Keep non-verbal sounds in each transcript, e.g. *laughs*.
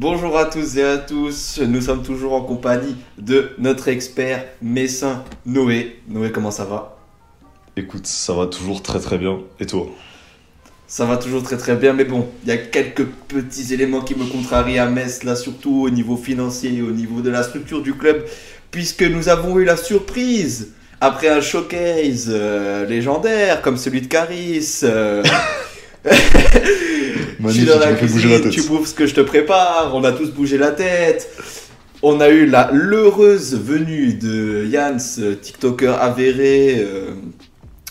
Bonjour à tous et à tous, nous sommes toujours en compagnie de notre expert messin Noé. Noé, comment ça va? Écoute, ça va toujours très très bien. Et toi? Ça va toujours très très bien, mais bon, il y a quelques petits éléments qui me contrarient à Metz, là surtout au niveau financier et au niveau de la structure du club, puisque nous avons eu la surprise après un showcase euh, légendaire comme celui de Caris. euh, *laughs* *laughs* je suis Magnifique, dans tu la cuisine, bouffes ce que je te prépare, on a tous bougé la tête. On a eu la l'heureuse venue de Jans, euh, TikToker avéré, euh,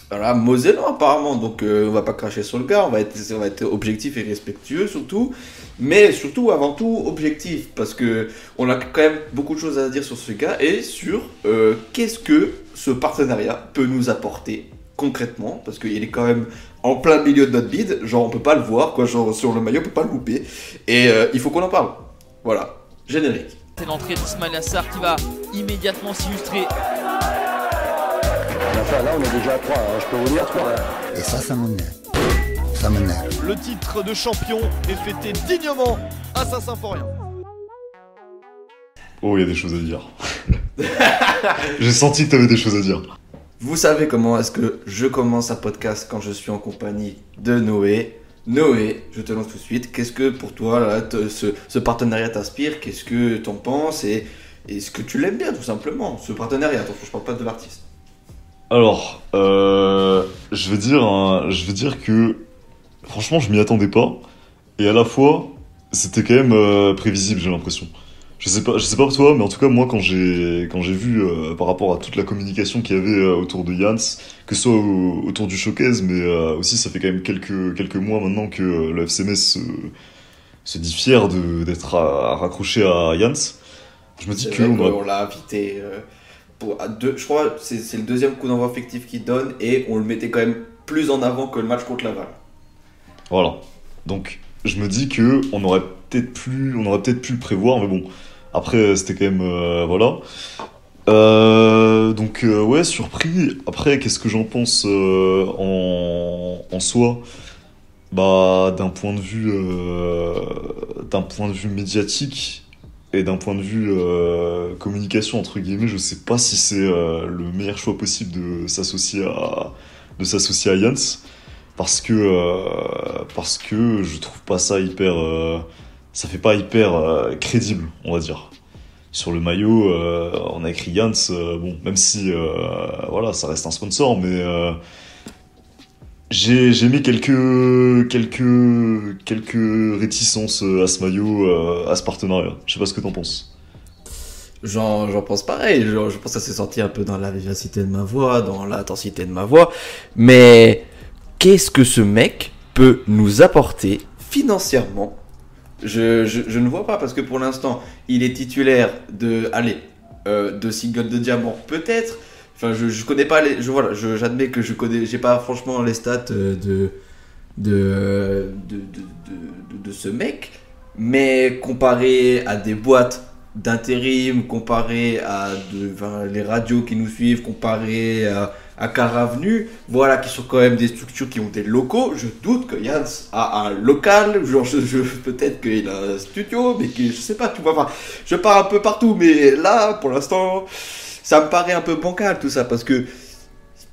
voilà, Mosellan apparemment, donc euh, on va pas cracher sur le gars, on va, être, on va être objectif et respectueux surtout, mais surtout avant tout objectif, parce que on a quand même beaucoup de choses à dire sur ce gars et sur euh, qu'est-ce que ce partenariat peut nous apporter concrètement, parce qu'il est quand même en plein milieu de notre bide, genre on peut pas le voir, quoi, genre sur le maillot on peut pas le louper, et euh, il faut qu'on en parle. Voilà, générique. C'est l'entrée d'Ismail Assar qui va immédiatement s'illustrer. Enfin, là, on est déjà à 3, je peux vous dire 3. Et ça, ça m'énerve. Ça m'énerve. Le titre de champion est fêté dignement à Saint-Symphorien. Oh, il y a des choses à dire. *laughs* J'ai senti que t'avais des choses à dire. Vous savez comment est-ce que je commence un podcast quand je suis en compagnie de Noé. Noé, je te lance tout de suite. Qu'est-ce que pour toi ce, partenariat t'inspire? Qu'est-ce que t'en penses? Et est-ce que tu l'aimes bien tout simplement Ce partenariat, attention, je parle pas de l'artiste. Alors, euh, je veux dire, hein, dire que franchement, je m'y attendais pas, et à la fois, c'était quand même euh, prévisible, j'ai l'impression. Je sais pas, je sais pas pour toi, mais en tout cas, moi, quand j'ai quand j'ai vu euh, par rapport à toute la communication qu'il y avait euh, autour de Jans, que ce soit au- autour du showcase, mais euh, aussi, ça fait quand même quelques quelques mois maintenant que le FCMS se, se dit fier de d'être raccroché à Jans. Je me dis que on qu'on l'a invité pour à deux, je crois c'est c'est le deuxième coup d'envoi fictif qu'il donne et on le mettait quand même plus en avant que le match contre Laval. Voilà. Donc, je me dis que on aurait peut-être pu, on aurait peut-être pu le prévoir, mais bon. Après, c'était quand même, euh, voilà. Euh, donc, euh, ouais, surpris. Après, qu'est-ce que j'en pense euh, en, soi? Bah, d'un point de vue, euh, d'un point de vue médiatique et d'un point de vue euh, communication entre guillemets, je sais pas si c'est euh, le meilleur choix possible de s'associer à, de s'associer à Jans parce que euh, parce que je trouve pas ça hyper euh, ça fait pas hyper euh, crédible on va dire. Sur le maillot euh, on a écrit Jans euh, bon même si voilà ça reste un sponsor mais j'ai j'ai mis quelques quelques quelques réticences à ce maillot à ce partenariat. Je sais pas ce que t'en penses. J'en pense pareil, je pense que ça s'est senti un peu dans la vivacité de ma voix, dans l'intensité de ma voix. Mais qu'est-ce que ce mec peut nous apporter financièrement je, ne vois pas parce que pour l'instant, il est titulaire de, allez, euh, de single de diamant, peut-être. Enfin, je, je connais pas. Je, voilà, j'admets que je connais. J'ai pas franchement les stats euh, de, de, de, de, de, ce mec. Mais comparé à des boîtes d'intérim, comparé à les radios qui nous suivent, comparé à, à Car Avenue, voilà, qui sont quand même des structures qui ont des locaux. Je doute que Jans a un local, genre je, je- peut-être qu'il a un studio, mais que je sais pas, tu vois, enfin, je pars un peu partout, mais là, pour l'instant, ça me paraît un peu bancal tout ça, parce que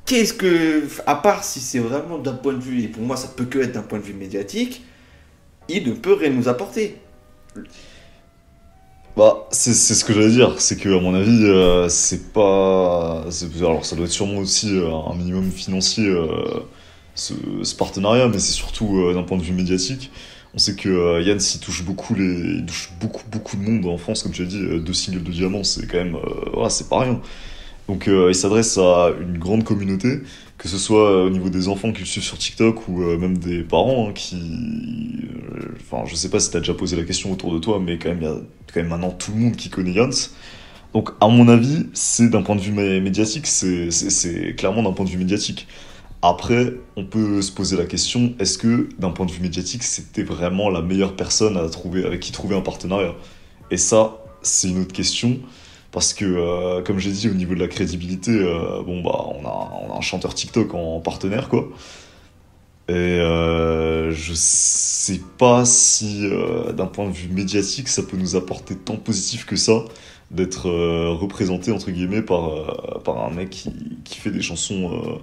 qu'est-ce que, à part si c'est vraiment d'un point de vue, et pour moi ça peut que être d'un point de vue médiatique, il ne peut rien nous apporter. Bah, c'est c'est ce que j'allais dire, c'est que à mon avis, euh, c'est pas. Alors, ça doit être sûrement aussi euh, un minimum financier, euh, ce, partenariat, mais c'est surtout d'un point de vue médiatique. On sait que Yann s'y touche beaucoup, il touche beaucoup, beaucoup de monde en France, comme tu as dit, euh, deux singles de diamant, c'est quand même. euh, voilà, c'est pas rien. Donc, euh, il s'adresse à une grande communauté, que ce soit euh, au niveau des enfants qui le suivent sur TikTok ou euh, même des parents hein, qui. Enfin, je sais pas si t'as déjà posé la question autour de toi, mais quand même, il y a quand même maintenant tout le monde qui connaît Jans. Donc, à mon avis, c'est d'un point de vue mé- médiatique, c'est clairement d'un point de vue médiatique. Après, on peut se poser la question est-ce que, d'un point de vue médiatique, c'était vraiment la meilleure personne à trouver, avec qui trouver un partenariat? Et ça, c'est une autre question. Parce que, euh, comme j'ai dit, au niveau de la crédibilité, euh, bon, bah, on a, un chanteur TikTok en partenaire, quoi. Et euh, je sais pas si, euh, d'un point de vue médiatique, ça peut nous apporter tant positif que ça d'être représenté entre guillemets par, par un mec qui, qui fait des chansons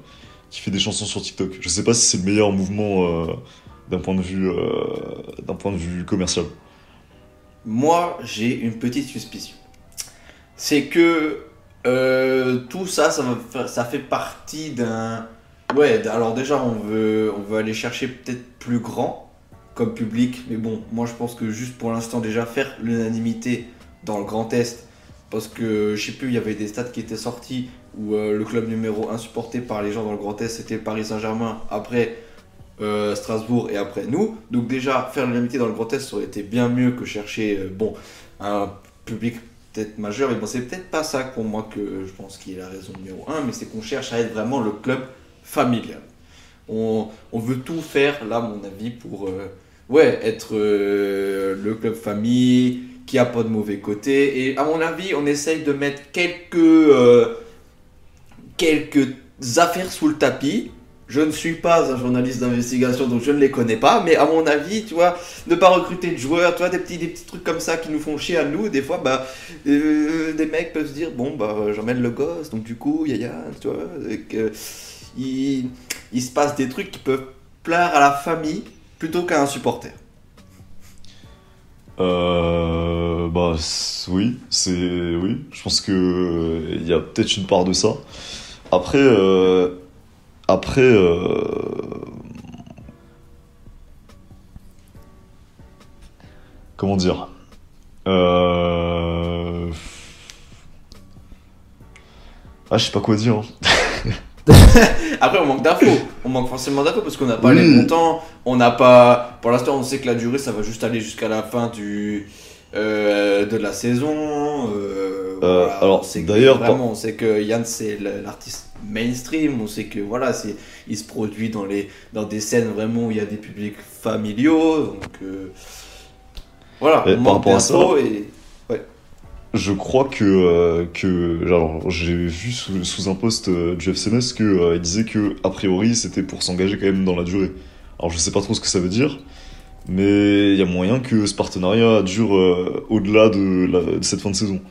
qui fait des chansons sur TikTok. Je sais pas si c'est le meilleur mouvement d'un point d'un point de vue commercial. Moi, j'ai une petite suspicion. C'est que euh, tout ça, ça, ça fait partie d'un. Ouais, alors déjà, on veut, on veut aller chercher peut-être plus grand comme public, mais bon, moi je pense que juste pour l'instant, déjà faire l'unanimité dans le Grand Est, parce que je sais plus, il y avait des stats qui étaient sortis où euh, le club numéro 1 supporté par les gens dans le Grand Est, c'était Paris Saint-Germain. Après. euh, Strasbourg et après nous. Donc déjà, faire l'unanimité dans le Grand Est, ça aurait été bien mieux que chercher bon, un public peut-être majeur. Mais bon, c'est peut-être pas ça pour moi que je pense qu'il est la raison numéro un, mais c'est qu'on cherche à être vraiment le club familial. On, on veut tout faire, là, à mon avis, pour euh, ouais, être euh, le club famille qui a pas de mauvais côté. Et à mon avis, on essaye de mettre quelques, euh, quelques affaires sous le tapis. Je ne suis pas un journaliste d'investigation, donc je ne les connais pas, mais à mon avis, tu vois, ne pas recruter de joueurs, tu vois, des petits, des petits trucs comme ça qui nous font chier à nous, des fois, bah, euh, des mecs peuvent se dire, bon, bah, j'emmène le gosse, donc du coup, yaya, tu vois, il, il se passe des trucs qui peuvent plaire à la famille plutôt qu'à un supporter. Euh, bah oui, c'est oui. Je pense que euh, il y a peut-être une part de ça. Après, euh, après, euh, comment dire euh... Ah, je sais pas quoi dire. hein. *laughs* Après, on manque d'infos. On manque forcément d'infos parce qu'on n'a pas les montants. On n'a pas. Pour l'instant, on sait que la durée, ça va juste aller jusqu'à la fin du euh, de la saison. Euh, voilà. alors, que- d'ailleurs, vraiment, on sait que Yann c'est l'artiste mainstream. On sait que voilà, c'est il se produit dans les dans des scènes vraiment où il y a des publics familiaux. Donc euh, voilà, on manque d'infos et Je crois que, euh, que alors j'ai vu sous, sous un post euh, du FCMS que euh, il disait que a priori c'était pour s'engager quand même dans la durée. Alors je sais pas trop ce que ça veut dire, mais il y a moyen que ce partenariat dure euh, au-delà de, de cette fin de saison.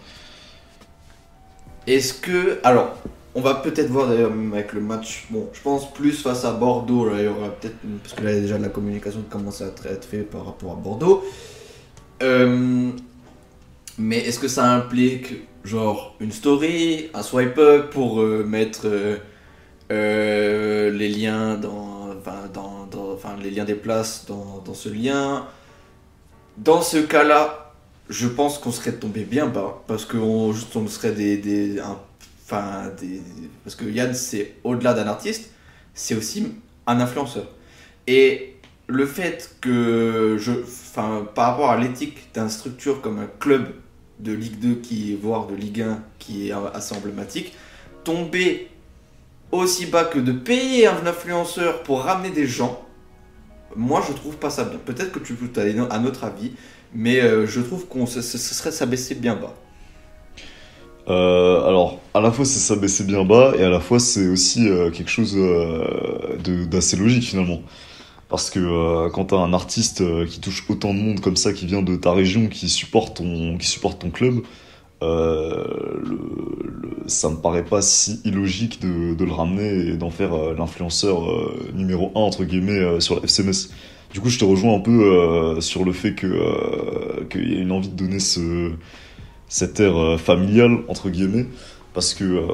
Est-ce que. Alors, on va peut-être voir d'ailleurs, même avec le match. Bon, je pense plus face à Bordeaux. Là, il y aura peut-être. Parce que là, il y a déjà de la communication qui commence à être faite par rapport à Bordeaux. Euh, mais est-ce que ça implique, genre, une story, un swipe up pour euh, mettre euh, les liens dans. Enfin, dans, les liens des places dans, ce lien? Dans ce cas-là, je pense qu'on serait tombé bien bas parce qu'on on serait des, enfin parce que Yann c'est au-delà d'un artiste c'est aussi un influenceur et le fait que enfin par rapport à l'éthique d'une structure comme un club de Ligue 2 qui voire de Ligue 1 qui est assez emblématique tomber aussi bas que de payer un influenceur pour ramener des gens moi je trouve pas ça bien peut-être que tu as un autre avis mais euh, je trouve qu'on ce serait s'abaisser bien bas. Euh, alors, à la fois c'est s'abaisser bien bas et à la fois c'est aussi euh, quelque chose euh, d'assez logique finalement. Parce que quand t'as un artiste qui touche autant de monde comme ça, qui vient de ta région, qui supporte ton, qui supporte ton club, le- le- ça me paraît pas si illogique de, le ramener et d'en faire l'influenceur numéro 1 entre guillemets sur la FCMS. Du coup, je te rejoins un peu sur le fait qu'il y a une envie de donner ce cette ère euh, familiale entre guillemets parce que euh,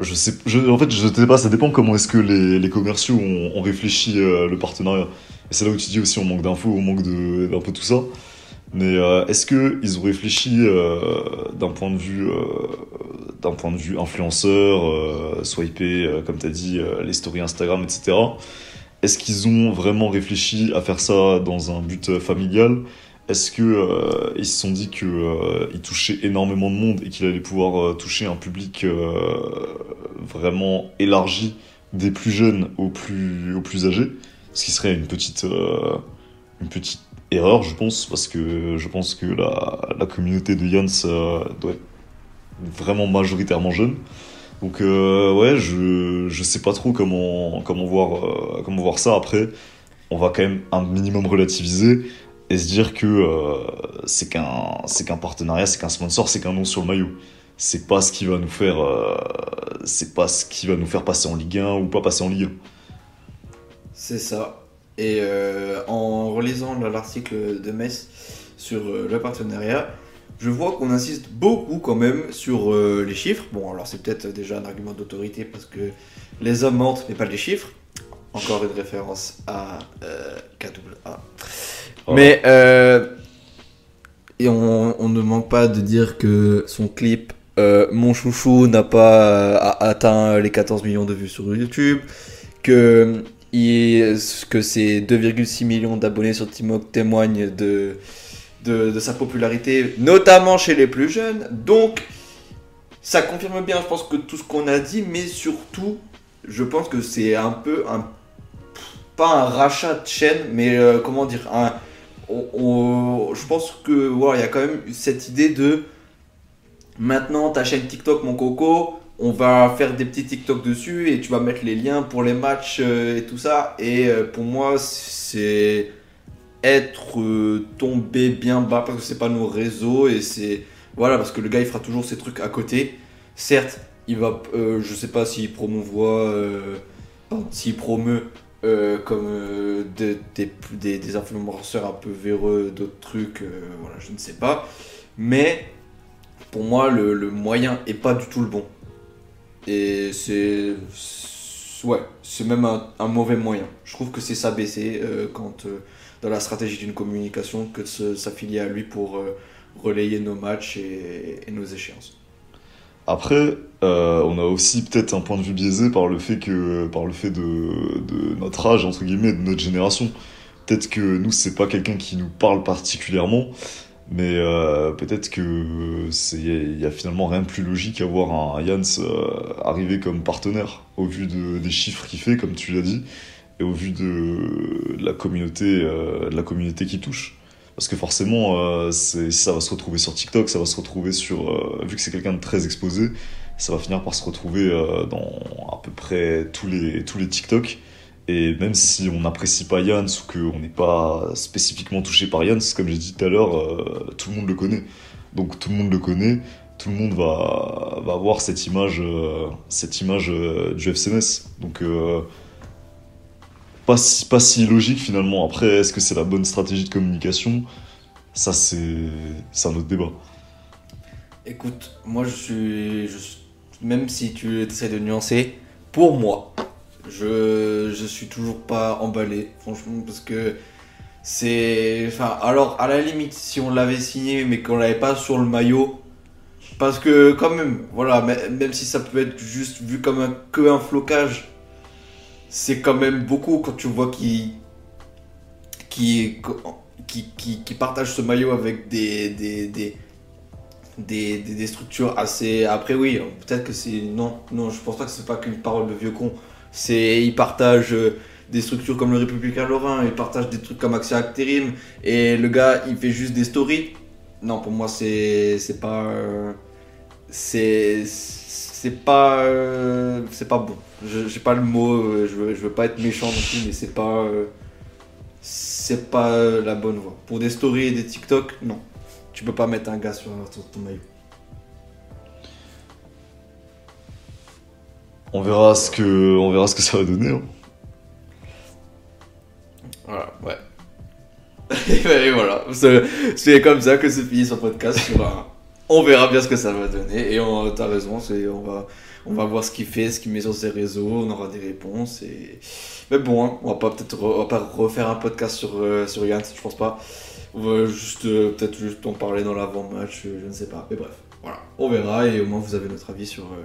je sais je, en fait je sais pas ça dépend comment est-ce que les, commerciaux ont, réfléchi euh, le partenariat. Et c'est là où tu dis aussi on manque d'infos on manque de d'un peu tout ça. Mais est-ce que ils ont réfléchi d'un point de vue d'un point de vue influenceur swiper comme t'as dit euh, les stories Instagram etc est-ce qu'ils ont vraiment réfléchi à faire ça dans un but familial? Est-ce que euh, ils se sont dit que euh, ils touchaient énormément de monde et qu'il allait pouvoir euh, toucher un public euh, vraiment élargi des plus jeunes aux plus aux plus âgés? Ce qui serait une petite une petite erreur je pense parce que je pense que la, la communauté de Jans doit être vraiment majoritairement jeune. Donc ouais, je, je sais pas trop comment, comment, voir, comment voir ça. Après, on va quand même un minimum relativiser et se dire que euh, c'est qu'un c'est qu'un partenariat, c'est qu'un sponsor, c'est qu'un nom sur le maillot. C'est pas ce qui va nous faire euh, c'est pas ce qui va nous faire passer en Ligue 1 ou pas passer en Ligue 1. C'est ça. Et euh, en relisant l'article de Metz sur le partenariat, je vois qu'on insiste beaucoup quand même sur les chiffres. Bon, alors c'est peut-être déjà un argument d'autorité parce que les hommes mentent, mais pas les chiffres. Encore une référence à KAA. Oh. Mais euh, et on, ne manque pas de dire que son clip euh, Mon chouchou n'a pas euh, atteint les 14 millions de vues sur YouTube, que, que ses 2,6 millions d'abonnés sur TikTok témoignent de, de, de sa popularité, notamment chez les plus jeunes. Donc, ça confirme bien, je pense, que tout ce qu'on a dit, mais surtout, je pense que c'est un peu un. Pas un rachat de chaîne, mais euh, comment dire un, Je pense que voilà, il y a quand même cette idée de. Maintenant, ta chaîne TikTok, mon coco, on va faire des petits TikTok dessus et tu vas mettre les liens pour les matchs euh, et tout ça. Et euh, pour moi, c'est être euh, tombé bien bas parce que c'est pas nos réseaux et c'est voilà parce que le gars il fera toujours ses trucs à côté. Certes, il va, je sais pas s'il promouvoit, s'il promeut euh, comme euh, des, des, influenceurs un peu véreux, d'autres trucs, euh, voilà, je ne sais pas. Mais pour moi, le, moyen est pas du tout le bon. Et c'est. Ouais, c'est même un, mauvais moyen. Je trouve que c'est s'abaisser quand, dans la stratégie d'une communication, que de s'affilier à lui pour relayer nos matchs et nos échéances. Après, euh, on a aussi peut-être un point de vue biaisé par le fait que, par le fait de, notre âge entre guillemets, de notre génération. Peut-être que nous c'est pas quelqu'un qui nous parle particulièrement, mais euh, peut-être que c'est, il y a finalement rien de plus logique à voir un Jans euh, arriver comme partenaire au vu de, des chiffres qu'il fait, comme tu l'as dit, et au vu de, la communauté, de la communauté qui touche. Parce que forcément, euh, ça va se retrouver sur TikTok, ça va se retrouver sur. euh, vu que c'est quelqu'un de très exposé, ça va finir par se retrouver euh, dans à peu près tous les, tous les TikTok. Et même si on n'apprécie pas Jans ou qu'on n'est pas spécifiquement touché par Jans, comme j'ai dit tout à l'heure, tout le monde le connaît. Donc tout le monde le connaît, tout le monde va, va avoir cette image, cette image du FCMS. Donc pas, si, logique finalement. Après, est-ce que c'est la bonne stratégie de communication? Ça, c'est un autre débat. Écoute, moi je suis, même si tu essaies de nuancer, pour moi, je, je suis toujours pas emballé, franchement, parce que c'est, enfin, alors à la limite, si on l'avait signé mais qu'on l'avait pas sur le maillot, parce que quand même, voilà, même si ça peut être juste vu comme un, que un flocage, c'est quand même beaucoup quand tu vois qui, qui, qui, partage ce maillot avec des, des, des, des, des, structures assez. Après, oui, peut-être que c'est. Non, non, je pense pas que c'est pas qu'une parole de vieux con. C'est. Ils partagent euh, des structures comme le Républicain Lorrain, ils partagent des trucs comme Action Actérim, et le gars, il fait juste des stories. Non, pour moi, c'est. C'est pas. euh, c'est. C'est pas. euh, c'est pas bon. Je- J'ai pas le mot, euh, je veux, je veux pas être méchant non plus, mais c'est pas. euh, c'est pas la bonne voie. Pour des stories et des TikTok, non. Tu peux pas mettre un gars sur, sur ton maillot. On verra ce que, on verra ce que ça va donner. hein. Voilà, ouais. *laughs* et voilà, c'est comme ça que se finit ce podcast sur un- On verra bien ce que ça va donner. Et t'as raison, on va, on va voir ce qu'il fait, ce qu'il met sur ses réseaux, on aura des réponses. Mais bon, hein, on va pas peut-être va pas refaire un podcast sur, euh, sur Yann, je pense pas. On va juste euh, peut-être juste en parler dans l'avant-match, euh, je ne sais pas. Mais bref, voilà, on verra et au moins vous avez notre avis sur, euh,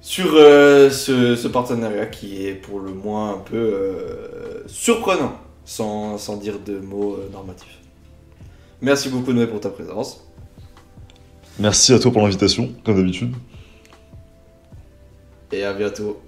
sur ce, partenariat qui est pour le moins un peu surprenant, sans, sans dire de mots normatifs. Merci beaucoup Noé pour ta présence. Merci à toi pour l'invitation, comme d'habitude. Et à bientôt